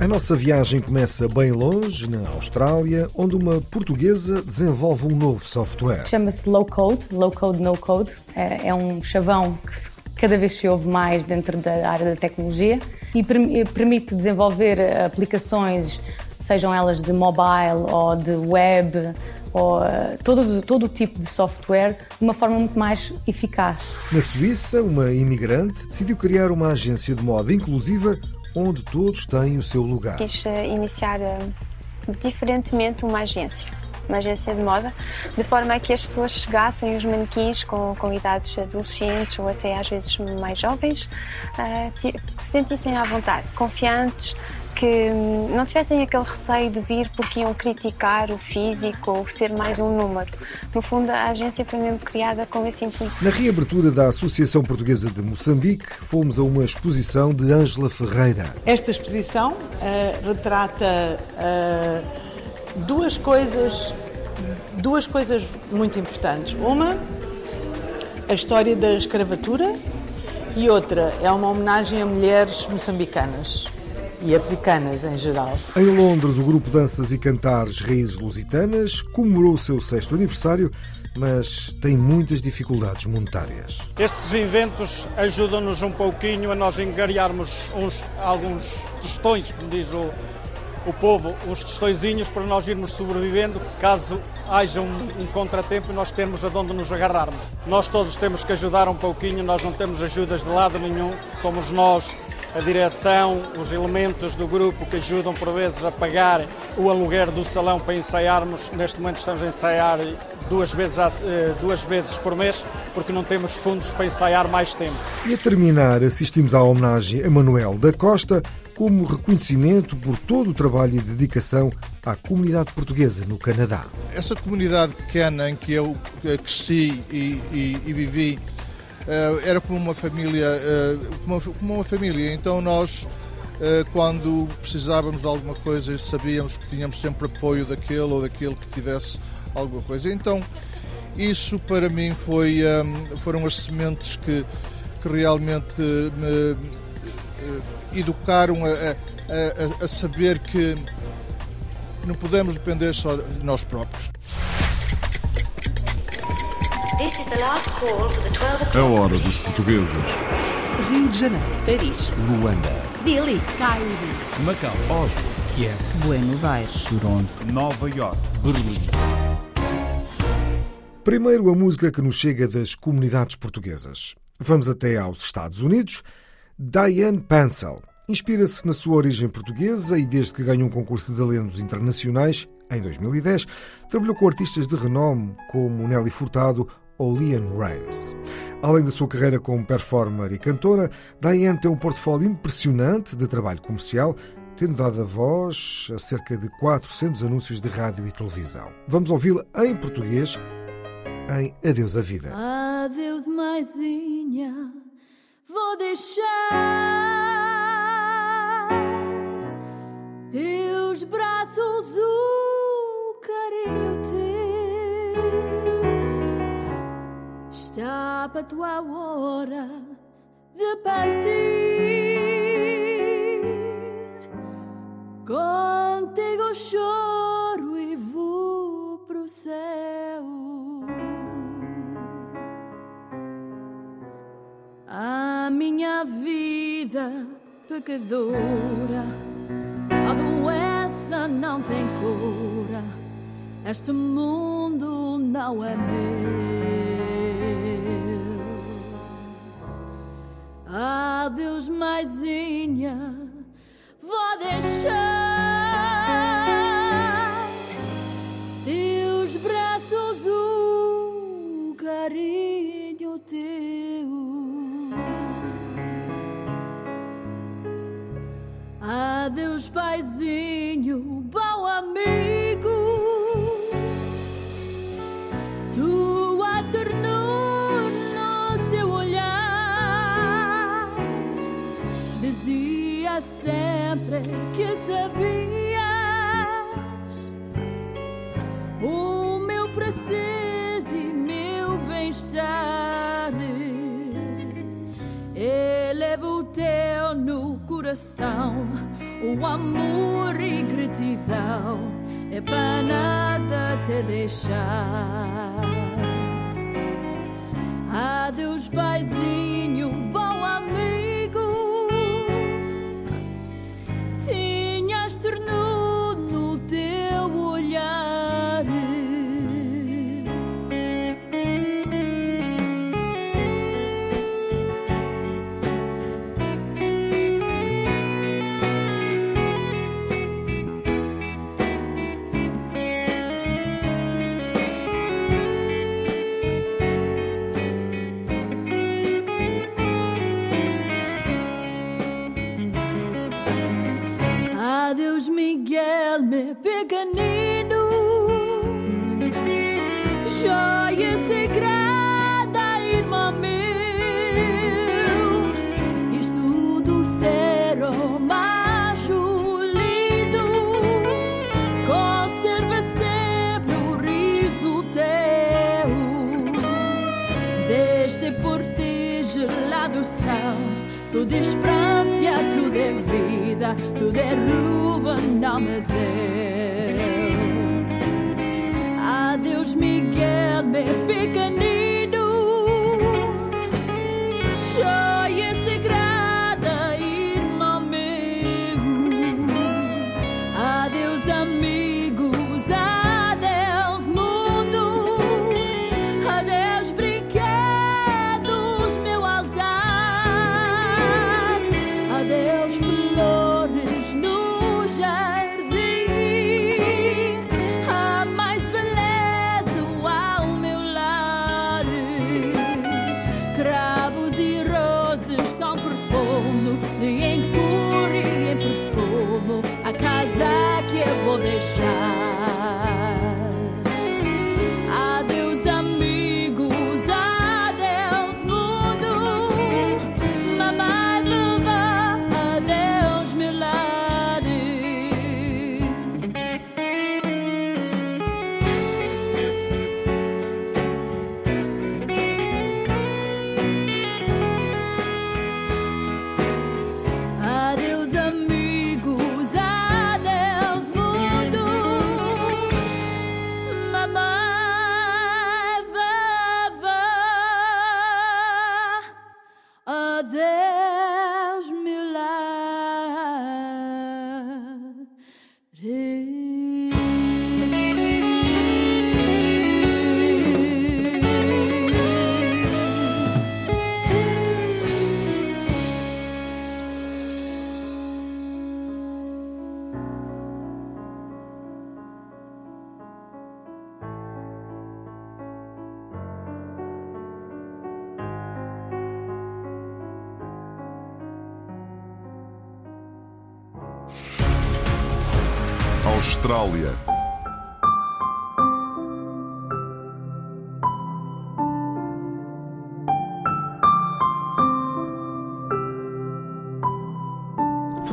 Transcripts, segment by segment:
A nossa viagem começa bem longe, na Austrália, onde uma portuguesa desenvolve um novo software. Chama-se Low Code, Low Code, No Code. É, é um chavão que cada vez se ouve mais dentro da área da tecnologia e perm- e permite desenvolver aplicações, sejam elas de mobile ou de web, ou eh, todo, todo o tipo de software, de uma forma muito mais eficaz. Na Suíça, uma imigrante decidiu criar uma agência de moda inclusiva onde todos têm o seu lugar. Quis eh, iniciar eh, diferentemente uma agência, uma agência de moda, de forma a que as pessoas chegassem, os manequins com, com idades adolescentes ou até às vezes mais jovens, ti- que se sentissem à vontade, confiantes, que não tivessem aquele receio de vir porque iam criticar o físico ou ser mais um número. No fundo, a agência foi mesmo criada com esse intuito. Na reabertura da Associação Portuguesa de Moçambique, fomos a uma exposição de Ângela Ferreira. Esta exposição eh, retrata eh, duas coisas, duas coisas muito importantes. Uma, a história da escravatura e outra é uma homenagem a mulheres moçambicanas e africanas em geral. Em Londres, o grupo Danças e Cantares Raízes Lusitanas comemorou o seu sexto aniversário, mas tem muitas dificuldades monetárias. Estes eventos ajudam-nos um pouquinho a nós engariarmos uns, alguns tostões, como diz o, o povo, uns tostõezinhos para nós irmos sobrevivendo, caso haja um, um contratempo e nós termos aonde nos agarrarmos. Nós todos temos que ajudar um pouquinho, nós não temos ajudas de lado nenhum, somos nós, a direção, os elementos do grupo que ajudam por vezes a pagar o aluguer do salão para ensaiarmos. Neste momento estamos a ensaiar duas vezes, eh, duas vezes por mês, porque não temos fundos para ensaiar mais tempo. E a terminar, assistimos à homenagem a Manuel da Costa como reconhecimento por todo o trabalho e dedicação à comunidade portuguesa no Canadá. essa comunidade pequena em que eu eh, cresci e, e- e vivi era como uma família, eh, como uma, família. Então nós, eh, quando precisávamos de alguma coisa, sabíamos que tínhamos sempre apoio daquele ou daquele que tivesse alguma coisa. Então isso para mim foi, eh, foram as sementes que, que realmente me eh, educaram a- a- a saber que não podemos depender só de nós próprios. A hora dos portugueses. Rio de Janeiro, Paris, Luanda, Dili, Cairo, Macau, Oslo, Kiev, Buenos Aires, Toronto, Nova York, Berlim. Primeiro, a música que nos chega das comunidades portuguesas. Vamos até aos Estados Unidos. Diane Pansel inspira-se na sua origem portuguesa e, desde que ganhou um concurso de talentos internacionais, em 2010, trabalhou com artistas de renome como Nelly Furtado ou Leon Rimes. Além da sua carreira como performer e cantora, Diane tem um portfólio impressionante de trabalho comercial, tendo dado a voz a cerca de 400 anúncios de rádio e televisão. Vamos ouvi-la em português em Adeus a Vida. Adeus, maisinha, vou deixar teus braços, Está para tua hora de partir. Contigo choro e vou pro céu. A minha vida pecadora, a doença não tem cura. Este mundo não é meu. Adeus, maisinha, vou deixar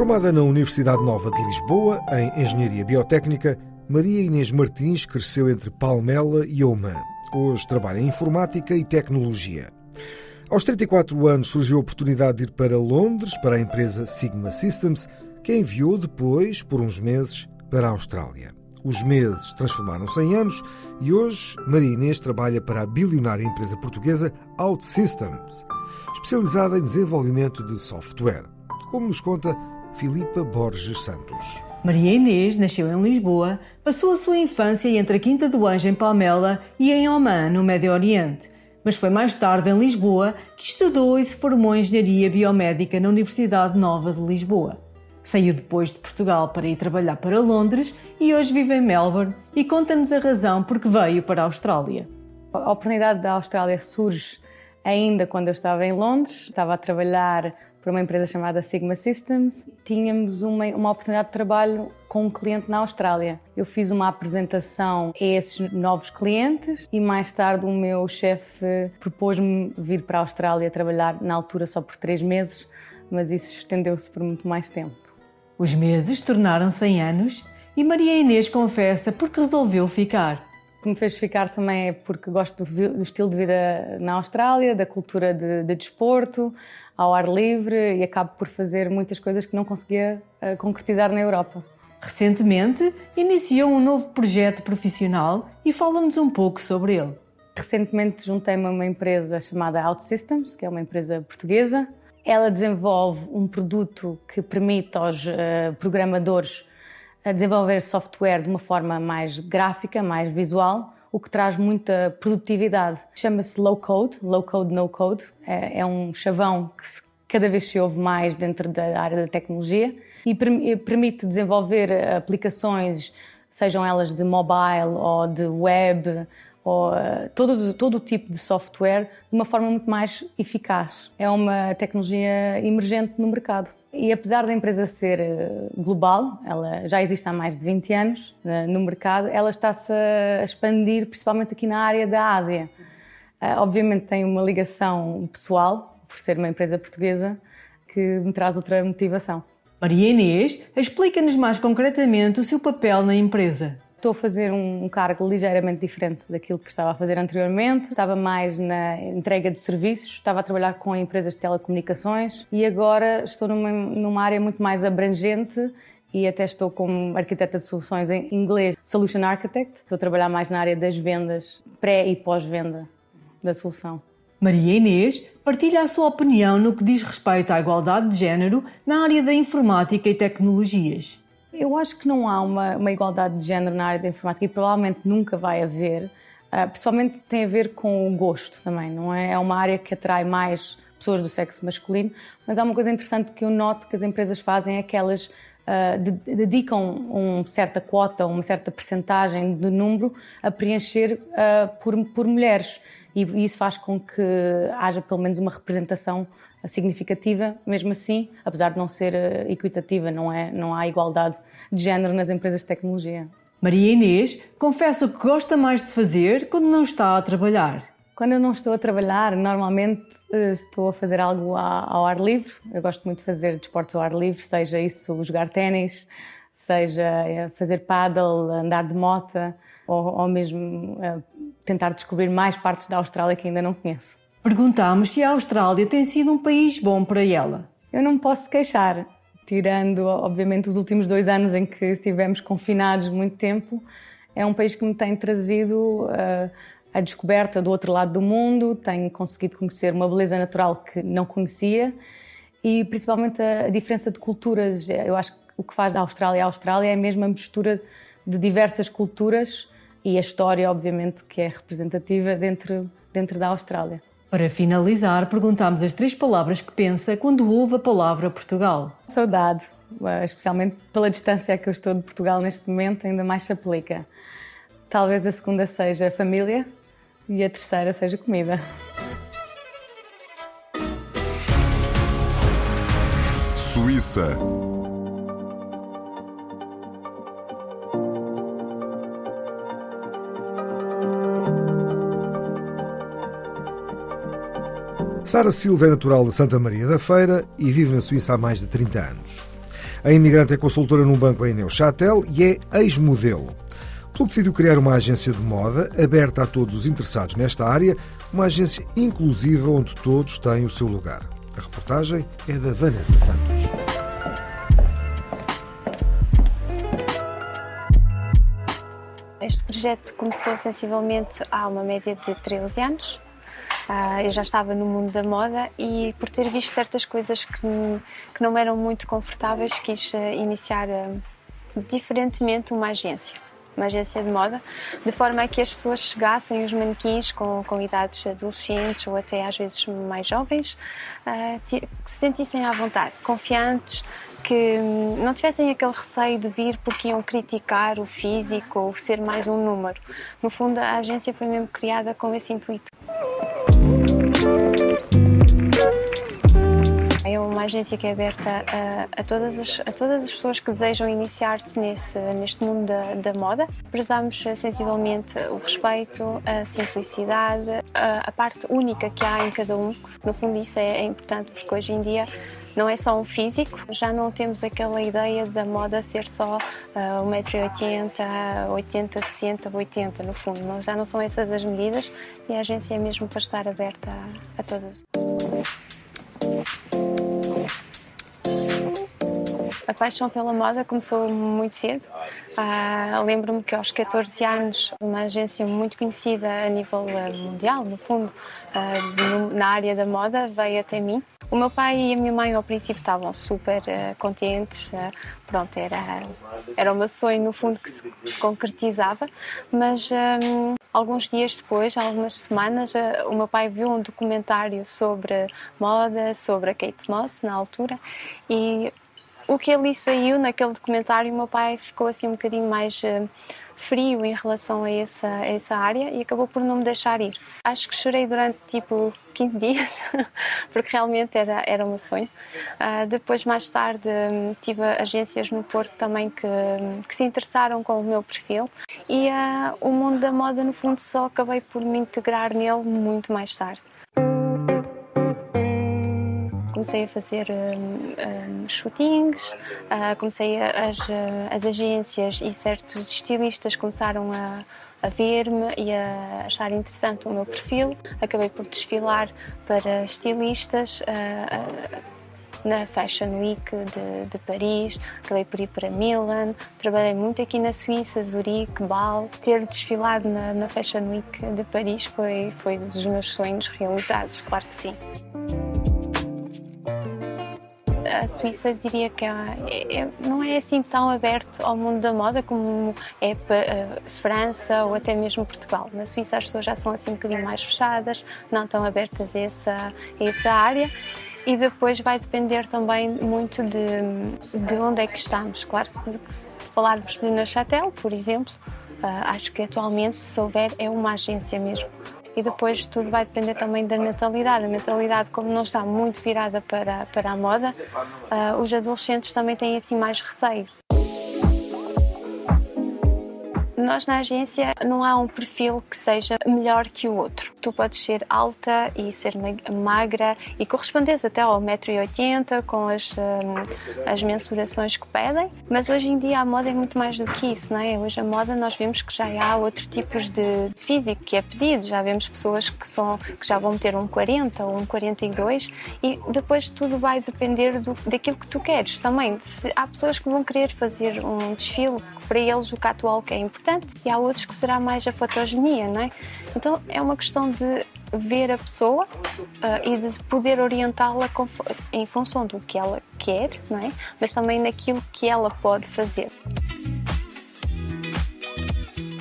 Formada na Universidade Nova de Lisboa, em Engenharia Biotécnica, Maria Inês Martins cresceu entre Palmela e Oman. Hoje trabalha em Informática e Tecnologia. Aos 34 anos surgiu a oportunidade de ir para Londres, para a empresa Sigma Systems, que a enviou depois, por uns meses, para a Austrália. Os meses transformaram-se em anos e hoje Maria Inês trabalha para a bilionária empresa portuguesa OutSystems, especializada em desenvolvimento de software. Como nos conta Filipa Borges Santos. Maria Inês nasceu em Lisboa, passou a sua infância entre a Quinta do Anjo em Palmela e em Oman, no Médio Oriente. Mas foi mais tarde em Lisboa que estudou e se formou em Engenharia Biomédica na Universidade Nova de Lisboa. Saiu depois de Portugal para ir trabalhar para Londres e hoje vive em Melbourne e conta-nos a razão por que veio para a Austrália. A oportunidade da Austrália surge ainda quando eu estava em Londres. Estava a trabalhar para uma empresa chamada Sigma Systems. Tínhamos uma, uma oportunidade de trabalho com um cliente na Austrália. Eu fiz uma apresentação a esses novos clientes e mais tarde o meu chefe propôs-me vir para a Austrália trabalhar na altura só por três meses, mas isso estendeu-se por muito mais tempo. Os meses tornaram-se em anos e Maria Inês confessa porque resolveu ficar. Que me fez ficar também é porque gosto do, do estilo de vida na Austrália, da cultura de, de, desporto, ao ar livre e acabo por fazer muitas coisas que não conseguia uh, concretizar na Europa. Recentemente, iniciou um novo projeto profissional e fala-nos um pouco sobre ele. Recentemente juntei-me a uma empresa chamada OutSystems, que é uma empresa portuguesa. Ela desenvolve um produto que permite aos uh, programadores a desenvolver software de uma forma mais gráfica, mais visual, o que traz muita produtividade. Chama-se low code, low code, no code. É, é um chavão que se, cada vez se ouve mais dentro da área da tecnologia e permite desenvolver aplicações, sejam elas de mobile ou de web, ou todo o tipo de software, de uma forma muito mais eficaz. É uma tecnologia emergente no mercado. E apesar da empresa ser eh, global, ela já existe há mais de 20 anos eh, no mercado, ela está-se a expandir principalmente aqui na área da Ásia. Eh, obviamente tem uma ligação pessoal, por ser uma empresa portuguesa, que me traz outra motivação. Maria Inês explica-nos mais concretamente o seu papel na empresa. Estou a fazer um cargo ligeiramente diferente daquilo que estava a fazer anteriormente. Estava mais na entrega de serviços, estava a trabalhar com empresas de telecomunicações e agora estou numa, numa área muito mais abrangente e até estou como arquiteta de soluções em inglês, Solution Architect. Estou a trabalhar mais na área das vendas, pré e pós-venda da solução. Maria Inês partilha a sua opinião no que diz respeito à igualdade de género na área da informática e tecnologias. Eu acho que não há uma, uma igualdade de género na área da informática e provavelmente nunca vai haver. Uh, principalmente tem a ver com o gosto também, não é? É uma área que atrai mais pessoas do sexo masculino, mas há uma coisa interessante que eu noto que as empresas fazem é que elas uh, de, dedicam uma certa quota, uma certa percentagem de número a preencher uh, por, por mulheres. E, e isso faz com que haja pelo menos uma representação significativa, mesmo assim, apesar de não ser eh, equitativa, não, é, não há igualdade de género nas empresas de tecnologia. Maria Inês confessa o que gosta mais de fazer quando não está a trabalhar. Quando eu não estou a trabalhar, normalmente eh, estou a fazer algo ao ar livre. Eu gosto muito de fazer desportos ao ar livre, seja isso jogar ténis, seja eh, fazer paddle, andar de moto, ou, ou mesmo tentar descobrir mais partes da Austrália que ainda não conheço. Perguntámos se a Austrália tem sido um país bom para ela. Eu não posso queixar, tirando, obviamente, os últimos dois anos em que estivemos confinados muito tempo. É um país que me tem trazido uh, a descoberta do outro lado do mundo, tenho conseguido conhecer uma beleza natural que não conhecia e principalmente a, a diferença de culturas. Eu acho que o que faz da Austrália a Austrália é a mesma mistura de diversas culturas e a história, obviamente, que é representativa dentro, dentro da Austrália. Para finalizar, perguntámos as três palavras que pensa quando ouve a palavra Portugal. Saudade, especialmente pela distância que eu estou de Portugal neste momento, ainda mais se aplica. Talvez a segunda seja família e a terceira seja comida. Suíça Sara Silva é natural de Santa Maria da Feira e vive na Suíça há mais de 30 anos. A imigrante é consultora num banco em Neuchâtel e é ex-modelo. Pelo que decidiu criar uma agência de moda aberta a todos os interessados nesta área, uma agência inclusiva onde todos têm o seu lugar. A reportagem é da Vanessa Santos. Este projeto começou sensivelmente há uma média de 13 anos Uh, eu já estava no mundo da moda e por ter visto certas coisas que, que não eram muito confortáveis, quis uh, iniciar uh, diferentemente uma agência. Uma agência de moda, de forma a que as pessoas chegassem, os manequins com, com idades adolescentes ou até às vezes mais jovens, que se sentissem à vontade, confiantes, que hum, não tivessem aquele receio de vir porque iam criticar o físico ou ser mais um número. No fundo, a agência foi mesmo criada com esse intuito. É uma agência que é aberta a, a, todas, as, a todas as pessoas que desejam iniciar-se neste mundo da, da moda. Prezamos eh, sensivelmente o respeito, a simplicidade, a, a, parte única que há em cada um. No fundo, isso é, é importante porque hoje em dia não é só um físico, já não temos aquela ideia da moda ser só uh, 1,80m, 80, 60, 80 no fundo. Não, já não são essas as medidas e a agência é mesmo para estar aberta a, a todas. A paixão pela moda começou muito cedo. Ah, Lembro-me que aos 14 anos, uma agência muito conhecida a nível ah, mundial, no fundo, ah, na área da moda, veio até mim. O meu pai e a minha mãe, ao princípio, estavam super uh, contentes. Uh, pronto, era, era o meu sonho, no fundo, que se concretizava. Mas um, alguns dias depois, algumas semanas, uh, o meu pai viu um documentário sobre moda, sobre a Kate Moss, na altura, e o que ali saiu naquele documentário, o meu pai ficou assim um bocadinho mais frio em relação a essa, a essa área e acabou por não me deixar ir. Acho que chorei durante tipo 15 dias, porque realmente era, era meu sonho. Uh, depois, mais tarde, um, tive agências no Porto também que, que se interessaram com o meu perfil e uh, o mundo da moda, no fundo, só acabei por me integrar nele muito mais tarde comecei a fazer um, um, shootings, uh, comecei a, as, as agências e certos estilistas começaram a, a ver-me e a achar interessante o meu perfil. Acabei por desfilar para estilistas. Uh, uh, na Fashion Week de, de, Paris, acabei por ir para Milan, trabalhei muito aqui na Suíça, Zurique, Bâle. Ter desfilado na, na Fashion Week de Paris foi, foi um dos meus sonhos realizados, claro que sim a Suíça diria que é, é, não é assim tão aberto ao mundo da moda como é a França ou até mesmo Portugal. Na Suíça as pessoas já são assim um bocadinho mais fechadas, não tão abertas a essa, a essa área. E depois vai depender também muito de, de onde é que estamos. Claro, se falarmos de Neuchâtel, por exemplo, acho que atualmente, se houver, é uma agência mesmo e depois tudo vai depender também da mentalidade. A mentalidade, como não está muito virada para, para a moda, uh, os adolescentes também têm assim mais receio. Nós na agência não há um perfil que seja melhor que o outro. Tu podes ser alta e ser magra e corresponderes até ao 1,80m com as, um, as mensurações que pedem, mas hoje em dia a moda é muito mais do que isso, não é? Hoje a moda nós vemos que já há outros tipos de físico que é pedido, já vemos pessoas que, são, que já vão ter um 40 ou um 42 e depois tudo vai depender do, daquilo que tu queres também. Se, há pessoas que vão querer fazer um desfile para eles o catwalk é importante e há outros que será mais a fotogenia, não é? Então é uma questão de ver a pessoa uh, e de poder orientá-la em função do que ela quer, não é? Mas também naquilo que ela pode fazer.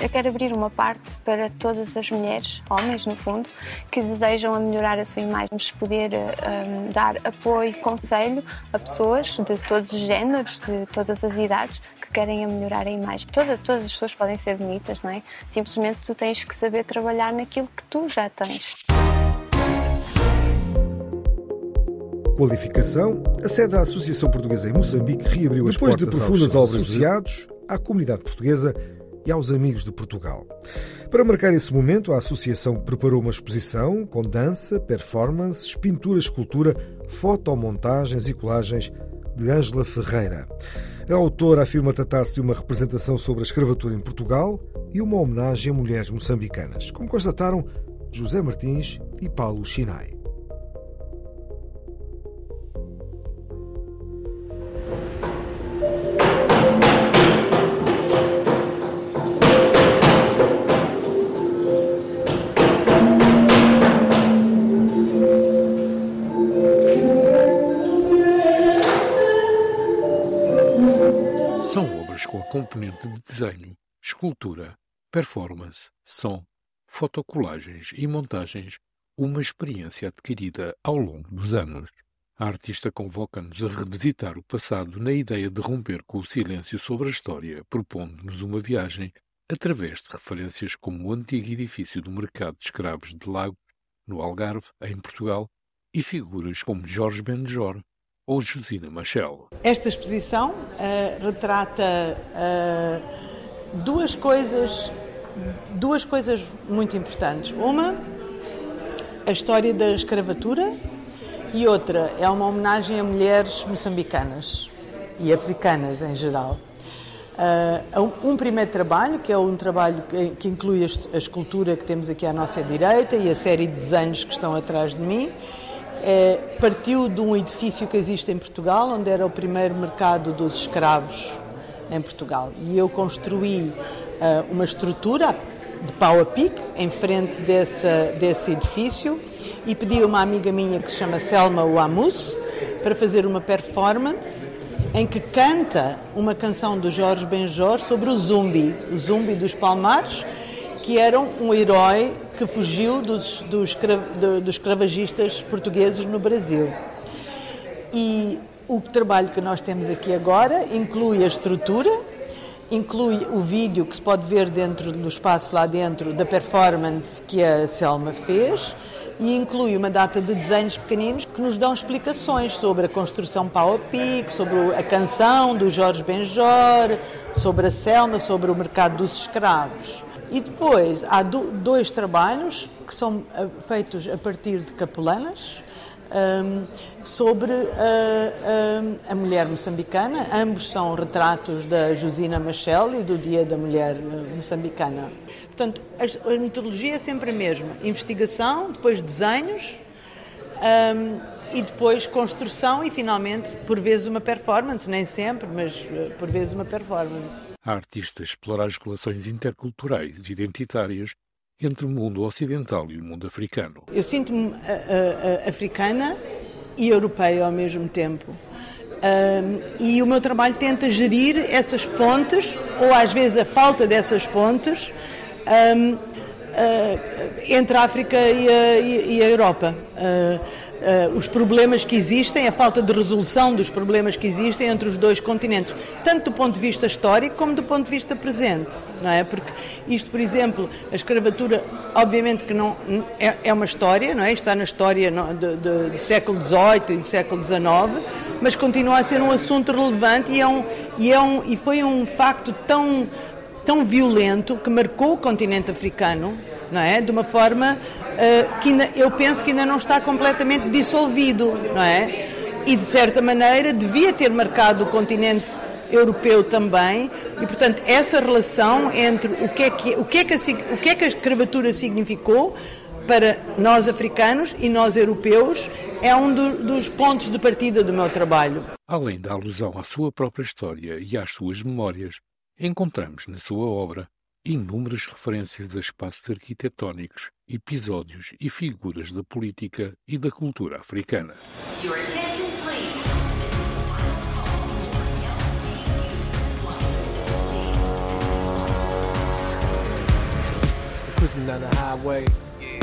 Eu quero abrir uma parte para todas as mulheres, homens no fundo, que desejam melhorar a sua imagem, nos poder um, dar apoio, conselho a pessoas de todos os géneros, de todas as idades, que querem a melhorar a imagem. Toda, todas as pessoas podem ser bonitas, não é? Simplesmente tu tens que saber trabalhar naquilo que tu já tens. Qualificação. A sede da Associação Portuguesa em Moçambique reabriu as Depois portas de profundas obras associados à comunidade portuguesa e aos amigos de Portugal. Para marcar esse momento, a Associação preparou uma exposição com dança, performances, pintura, escultura, fotomontagens e colagens de Ângela Ferreira. A autora afirma tratar-se de uma representação sobre a escravatura em Portugal e uma homenagem a mulheres moçambicanas, como constataram José Martins e Paulo Chinai. Componente de desenho, escultura, performance, som, fotocolagens e montagens, uma experiência adquirida ao longo dos anos. A artista convoca-nos a revisitar o passado na ideia de romper com o silêncio sobre a história, propondo-nos uma viagem através de referências como o antigo edifício do mercado de escravos de Lago, no Algarve, em Portugal, e figuras como Jorge Benjor, ou Josina Machel. Esta exposição uh, retrata uh, duas coisas, duas coisas muito importantes. Uma, a história da escravatura e outra é uma homenagem a mulheres moçambicanas e africanas em geral. Uh, um primeiro trabalho, que é um trabalho que, que inclui a, a, escultura que temos aqui à nossa direita e a série de desenhos que estão atrás de mim, é, partiu de um edifício que existe em Portugal, onde era o primeiro mercado dos escravos em Portugal. E eu construí uh, uma estrutura de pau a pique em frente desse, desse edifício e pedi a uma amiga minha que se chama Selma Wamus para fazer uma performance em que canta uma canção do Jorge Benjor sobre o Zumbi, o Zumbi dos Palmares, que era um herói que fugiu dos, dos, dos escravagistas portugueses no Brasil. E o trabalho que nós temos aqui agora inclui a estrutura, inclui o vídeo que se pode ver dentro do espaço lá dentro da performance que a Selma fez e inclui uma data de desenhos pequeninos que nos dão explicações sobre a construção pau a pique, sobre a canção do Jorge Benjor, sobre a Selma, sobre o mercado dos escravos. E depois há dois trabalhos que são eh, feitos a partir de capulanas, um, sobre a, a, a, mulher moçambicana. Ambos são retratos da Josina Machel e do Dia da Mulher eh, Moçambicana. Portanto, a, a metodologia é sempre a mesma: investigação, depois desenhos. Um, e depois construção e finalmente, por vezes, uma performance, nem sempre, mas eh, por vezes uma performance. A artista explora as relações interculturais e identitárias entre o mundo ocidental e o mundo africano. Eu sinto-me africana e europeia ao mesmo tempo. E o meu trabalho tenta gerir essas pontes, ou às vezes a falta dessas pontes, entre a África e a, e a Europa. Uh, os problemas que existem, a falta de resolução dos problemas que existem entre os dois continentes, tanto do ponto de vista histórico como do ponto de vista presente, não é? Porque isto, por exemplo, a escravatura, obviamente que não é, é uma história, não é? Está na história do século XVIII e do século XIX, mas continua a ser um assunto relevante e, é um, e, é um, e foi um facto tão tão violento que marcou o continente africano não é? De uma forma uh, que ainda, eu penso que ainda não está completamente dissolvido, não é? E de certa maneira devia ter marcado o continente europeu também e portanto essa relação entre o que é que o que é que a, o que é que a escravatura significou para nós africanos e nós europeus é um do, dos pontos de partida do meu trabalho. Além da alusão à sua própria história e às suas memórias, encontramos na sua obra inúmeras referências a espaços arquitetónicos, episódios e figuras da política e da cultura africana. Cruising down the highway, yeah.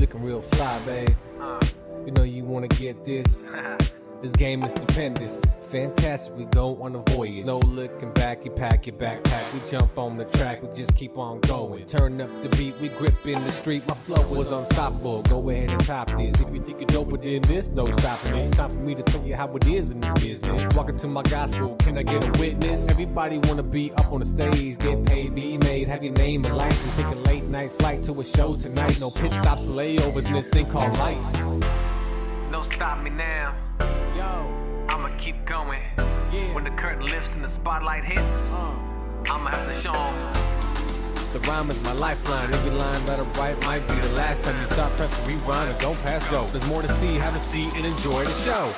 looking real fly, babe. Uh. You know you wanna get this. This game is stupendous, fantastic. We go on a voyage. No looking back, you pack your backpack. We jump on the track, we just keep on going. Turn up the beat, we grip in the street. My flow was unstoppable. Go ahead and top this. If you think you're doper than this, no stopping it. It's time for me to tell you how it is in this business. Walking to my gospel, can I get a witness? Everybody wanna be up on the stage, get paid, be made, have your name and lights, and take a late night flight to a show tonight. No pit stops, layovers in this thing called life. No stop me now. Yo, I'ma keep going. Yeah. When the curtain lifts and the spotlight hits, uh. I'ma have to show them. The rhyme is my lifeline. Every line that I write might be the last time you stop pressing rewind and don't pass go. There's more to see, have a seat, and enjoy the show.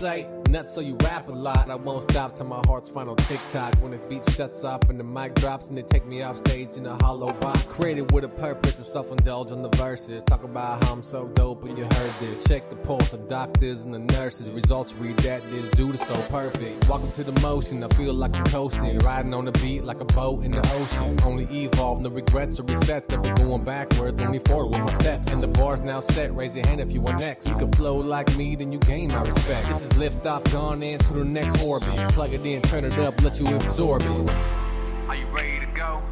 website nuts, so you rap a lot. I won't stop till my heart's final tick tock. When this beat shuts off and the mic drops and they take me off stage in a hollow box. Created with a purpose to self indulge on the verses. Talk about how I'm so dope and you heard this. Check the pulse of doctors and the nurses. Results read that this dude is so perfect. Walking to the motion, I feel like I'm coasting. Riding on the beat like a boat in the ocean. Only evolve, no regrets or resets. Never going backwards, only forward with my steps. And the bar's now set. Raise your hand if you want next. You can flow like me, then you gain my respect. This is lift off gone into the next orbit. Plug it in, turn it up, let you absorb it. Are you ready to go?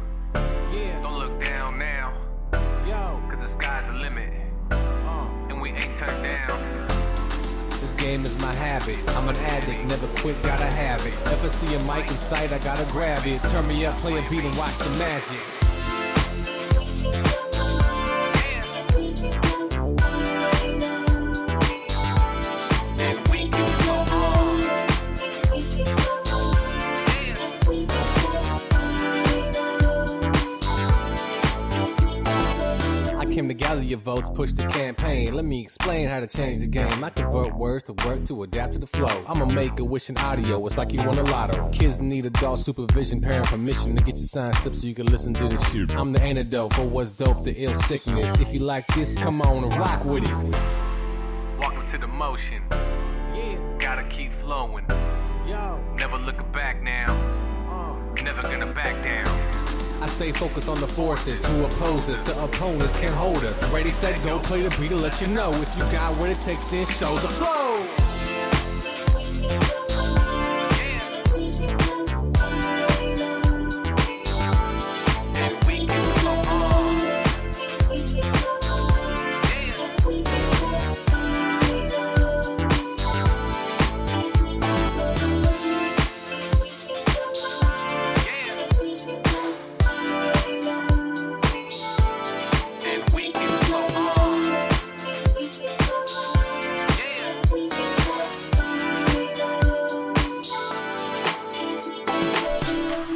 Yeah. Don't look down now. Yo. Cause the sky's the limit. Uh. And we ain't touched down. This game is my habit. I'm an addict, never quit, gotta have it. Ever see a mic in sight, I gotta grab it. Turn me up, play a beat, and watch the magic. Came to gather your votes, push the campaign. Let me explain how to change the game. I convert words to work to adapt to the flow. I'ma make a wish in audio, it's like you won a lotto. Kids need adult supervision, parent permission to get your sign slip so you can listen to this shit. I'm the antidote for what's dope, the ill sickness. If you like this, come on and rock with it. Welcome to the motion. Yeah. Gotta keep flowing. Yo. Never looking back now. Uh. Never gonna back down. I stay focused on the forces who oppose us. The opponents can't hold us. Ready, set, go, play the beat to let you know. If you got what it takes, then show the flow.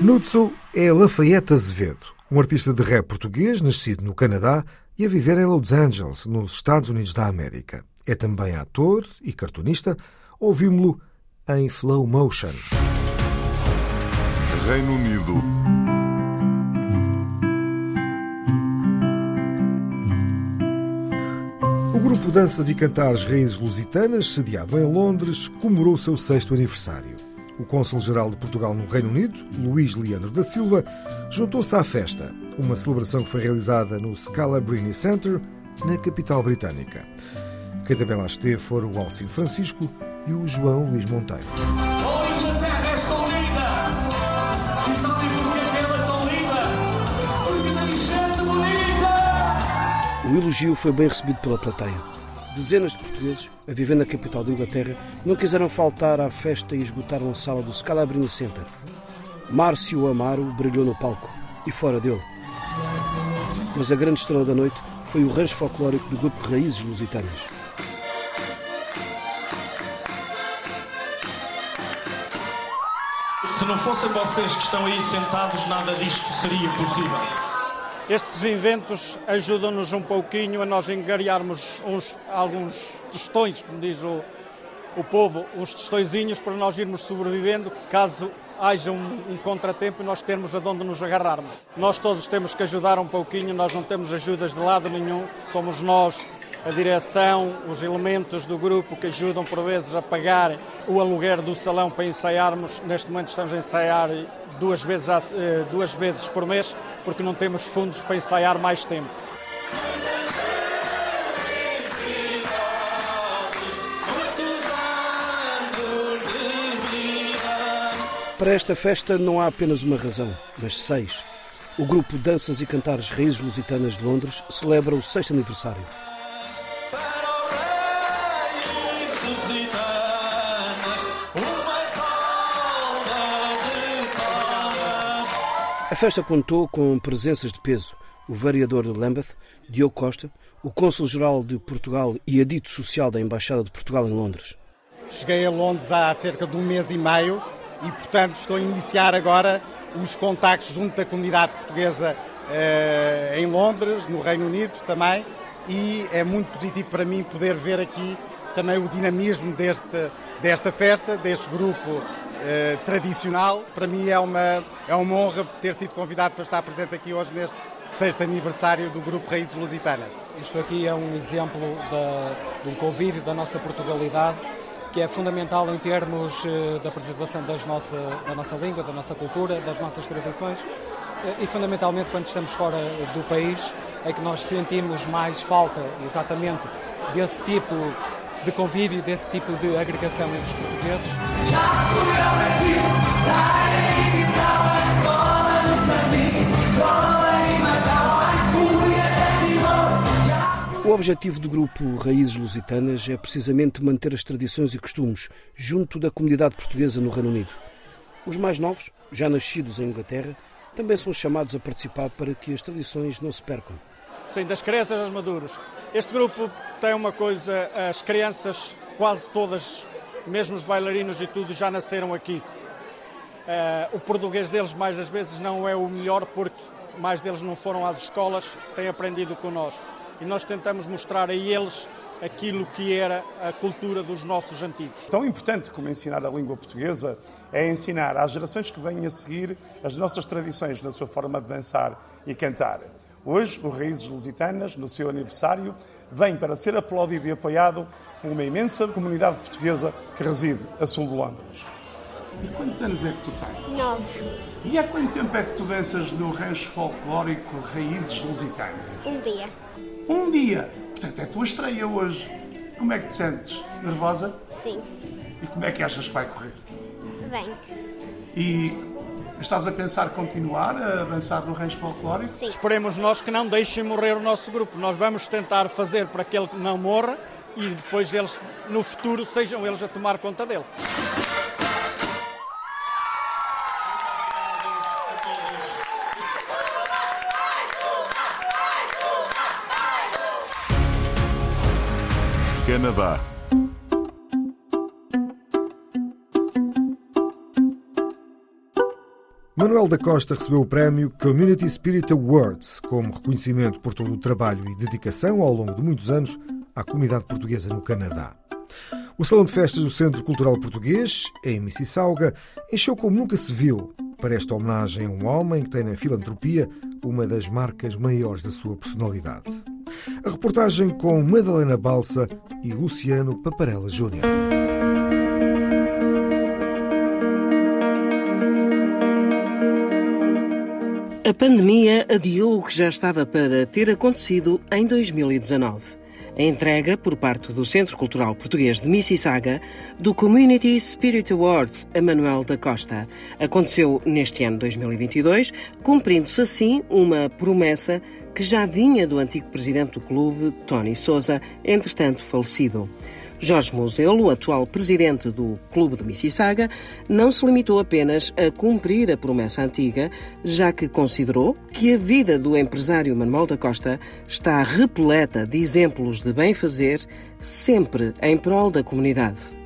Nutso é Lafayette Azevedo, um artista de rap português nascido no Canadá e a viver em Los Angeles, nos Estados Unidos da América. É também ator e cartunista. Ouvimos-lo em Flow Motion. Reino Unido. O grupo Danças e Cantares Raízes Lusitanas, sediado em Londres, comemorou o seu sexto aniversário. O cônsul-geral de Portugal no Reino Unido, Luís Leandro da Silva, juntou-se à festa, uma celebração que foi realizada no Scalabrini Center, na capital britânica. Quem também lá esteve foram o Alcino Francisco e o João Luís Monteiro. É é bonita! O elogio foi bem recebido pela plateia. Dezenas de portugueses, a viver na capital da Inglaterra, não quiseram faltar à festa e esgotaram a sala do Scalabrini Center. Márcio Amaro brilhou no palco e fora dele. Mas a grande estrela da noite foi o rancho folclórico do grupo Raízes Lusitanas. Se não fossem vocês que estão aí sentados, nada disto seria possível. Estes eventos ajudam-nos um pouquinho a nós engariarmos uns, alguns tostões, como diz o, o povo, uns tostõezinhos para nós irmos sobrevivendo, caso haja um, um contratempo e nós termos aonde nos agarrarmos. Nós todos temos que ajudar um pouquinho, nós não temos ajudas de lado nenhum, somos nós, a direção, os elementos do grupo que ajudam por vezes a pagar o aluguer do salão para ensaiarmos. Neste momento estamos a ensaiar duas vezes, eh, duas vezes por mês, porque não temos fundos para ensaiar mais tempo. Para esta festa não há apenas uma razão, mas seis. O grupo Danças e Cantares Raízes Lusitanas de Londres celebra o sexto aniversário. A festa contou com presenças de peso. O vereador de Lambeth, Diogo Costa, o cônsul-geral de Portugal e adito social da Embaixada de Portugal em Londres. Cheguei a Londres há cerca de um mês e meio e, portanto, estou a iniciar agora os contactos junto da comunidade portuguesa eh, em Londres, no Reino Unido também, e é muito positivo para mim poder ver aqui também o dinamismo deste, desta festa, deste grupo eh, tradicional. Para mim é uma, é uma honra ter sido convidado para estar presente aqui hoje neste sexto aniversário do Grupo Raízes Lusitanas. Isto aqui é um exemplo de um convívio da nossa Portugalidade que é fundamental em termos eh, da preservação das nossa, da nossa língua, da nossa cultura, das nossas tradições eh, e fundamentalmente quando estamos fora do país é que nós sentimos mais falta exatamente desse tipo de convívio, desse tipo de agregação entre os portugueses. Já fui ao Brasil, em Moçambique, Macau, fui até Timor, O objetivo do grupo Raízes Lusitanas é precisamente manter as tradições e costumes junto da comunidade portuguesa no Reino Unido. Os mais novos, já nascidos em Inglaterra, também são chamados a participar para que as tradições não se percam. Sim, das crianças aos maduros. Este grupo tem uma coisa, as crianças quase todas, mesmo os bailarinos e tudo, já nasceram aqui. Uh, o português deles, mais das vezes, não é o melhor porque mais deles não foram às escolas, têm aprendido com nós. E nós tentamos mostrar a eles aquilo que era a cultura dos nossos antigos. Tão importante como ensinar a língua portuguesa é ensinar às gerações que vêm a seguir as nossas tradições na sua forma de dançar e cantar. Hoje, o Raízes Lusitanas, no seu aniversário, vem para ser aplaudido e apoiado por uma imensa comunidade portuguesa que reside a sul de Londres. E quantos anos é que tu tens? Nove. E há quanto tempo é que tu danças no rancho folclórico Raízes Lusitanas? Um dia. Um dia? Portanto, é a tua estreia hoje. Como é que te sentes? Nervosa? Sim. E como é que achas que vai correr? Bem. E estás a pensar continuar a dançar no rancho folclórico? Sim. Esperemos nós que não deixem morrer o nosso grupo. Nós vamos tentar fazer para que ele não morra e depois eles, no futuro, sejam eles a tomar conta dele. Canadá. Manuel da Costa recebeu o prémio Community Spirit Awards como reconhecimento por todo o trabalho e dedicação ao longo de muitos anos à comunidade portuguesa no Canadá. O Salão de Festas do Centro Cultural Português, em Mississauga, encheu como nunca se viu para esta homenagem a um homem que tem na filantropia uma das marcas maiores da sua personalidade. A reportagem com Madalena Balsa e Luciano Paparella Júnior. A pandemia adiou o que já estava para ter acontecido em 2019. A entrega, por parte do Centro Cultural Português de Mississauga, do Community Spirit Awards a Manuel da Costa. Aconteceu neste ano 2022, cumprindo-se assim uma promessa que já vinha do antigo presidente do clube, Tony Souza, entretanto falecido. Jorge Moselo, atual presidente do Clube de Mississauga, não se limitou apenas a cumprir a promessa antiga, já que considerou que a vida do empresário Manuel da Costa está repleta de exemplos de bem-fazer, sempre em prol da comunidade.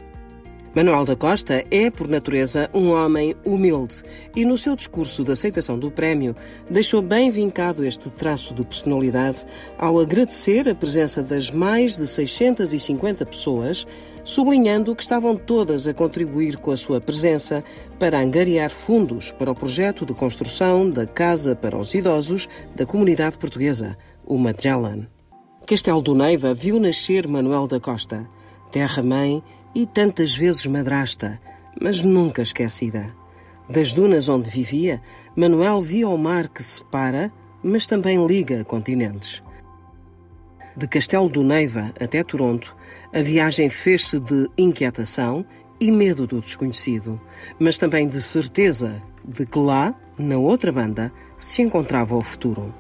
Manuel da Costa é, por natureza, um homem humilde e, no seu discurso de aceitação do prémio, deixou bem vincado este traço de personalidade ao agradecer a presença das mais de 650 pessoas, sublinhando que estavam todas a contribuir com a sua presença para angariar fundos para o projeto de construção da Casa para os Idosos da comunidade portuguesa, o Magellan. Castelo do Neiva viu nascer Manuel da Costa, terra-mãe e tantas vezes madrasta, mas nunca esquecida. Das dunas onde vivia, Manuel via o mar que separa, mas também liga continentes. De Castelo do Neiva até Toronto, a viagem fez-se de inquietação e medo do desconhecido, mas também de certeza de que lá, na outra banda, se encontrava o futuro.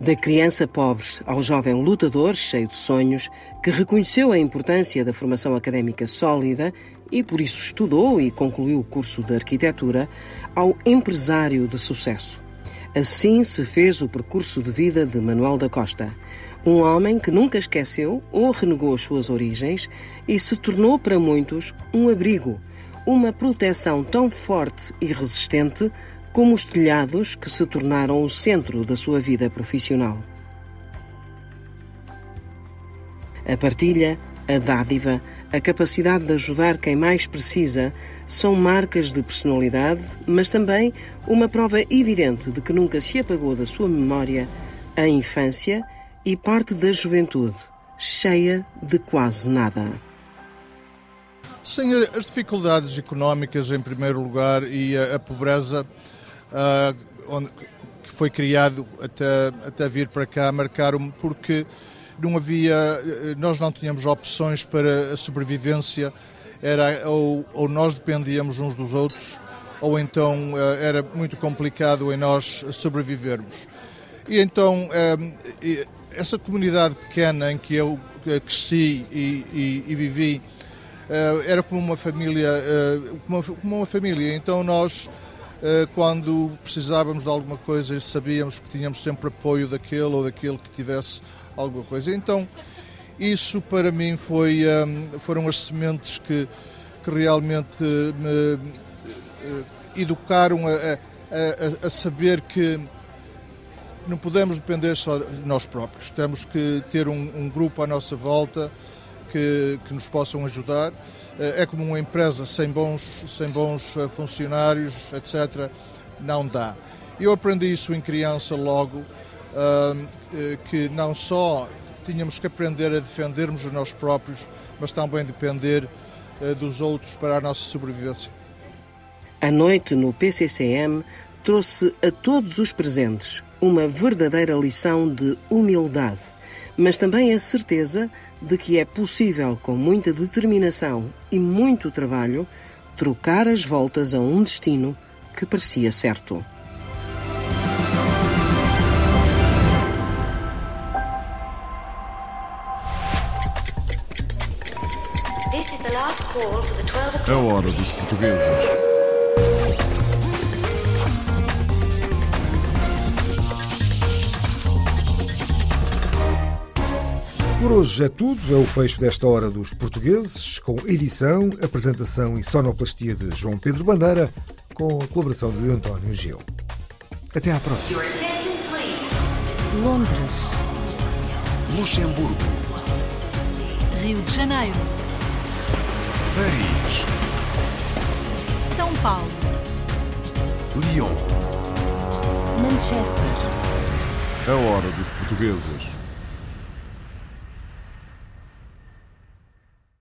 Da criança pobre ao jovem lutador cheio de sonhos, que reconheceu a importância da formação académica sólida e por isso estudou e concluiu o curso de arquitetura, ao empresário de sucesso. Assim se fez o percurso de vida de Manuel da Costa, um homem que nunca esqueceu ou renegou as suas origens e se tornou para muitos um abrigo, uma proteção tão forte e resistente como os telhados que se tornaram o centro da sua vida profissional. A partilha, a dádiva, a capacidade de ajudar quem mais precisa são marcas de personalidade, mas também uma prova evidente de que nunca se apagou da sua memória a infância e parte da juventude, cheia de quase nada. Sim, as dificuldades económicas em primeiro lugar e a pobreza uh, onde, que foi criado até, até vir para cá, marcaram-me porque não havia, nós não tínhamos opções para a sobrevivência, era ou, ou nós dependíamos uns dos outros, ou então uh, era muito complicado em nós sobrevivermos. E então, eh, essa comunidade pequena em que eu cresci e, e, e vivi eh, era como uma família, como uma família. Então nós quando precisávamos de alguma coisa sabíamos que tínhamos sempre apoio daquele ou daquele que tivesse alguma coisa. Então isso para mim foi, foram as sementes que, que realmente me educaram a, a, a saber que não podemos depender só de nós próprios. Temos que ter um, um grupo à nossa volta que, que, nos possam ajudar. Eh, é como uma empresa sem bons, sem bons eh, funcionários, etc. Não dá. Eu aprendi isso em criança logo, eh, que não só tínhamos que aprender a defendermos nós próprios, mas também depender dos outros para a nossa sobrevivência. A noite no PCCM trouxe a todos os presentes uma verdadeira lição de humildade, mas também a certeza de que é possível, com muita determinação e muito trabalho, trocar as voltas a um destino que parecia certo. A hora dos portugueses. Por hoje é tudo. É o fecho desta hora dos portugueses, com edição, apresentação e sonoplastia de João Pedro Bandeira, com a colaboração de António Gil. Até à próxima. Londres. Luxemburgo. Rio de Janeiro. Paris. São Paulo. Lyon. Manchester. A hora dos portugueses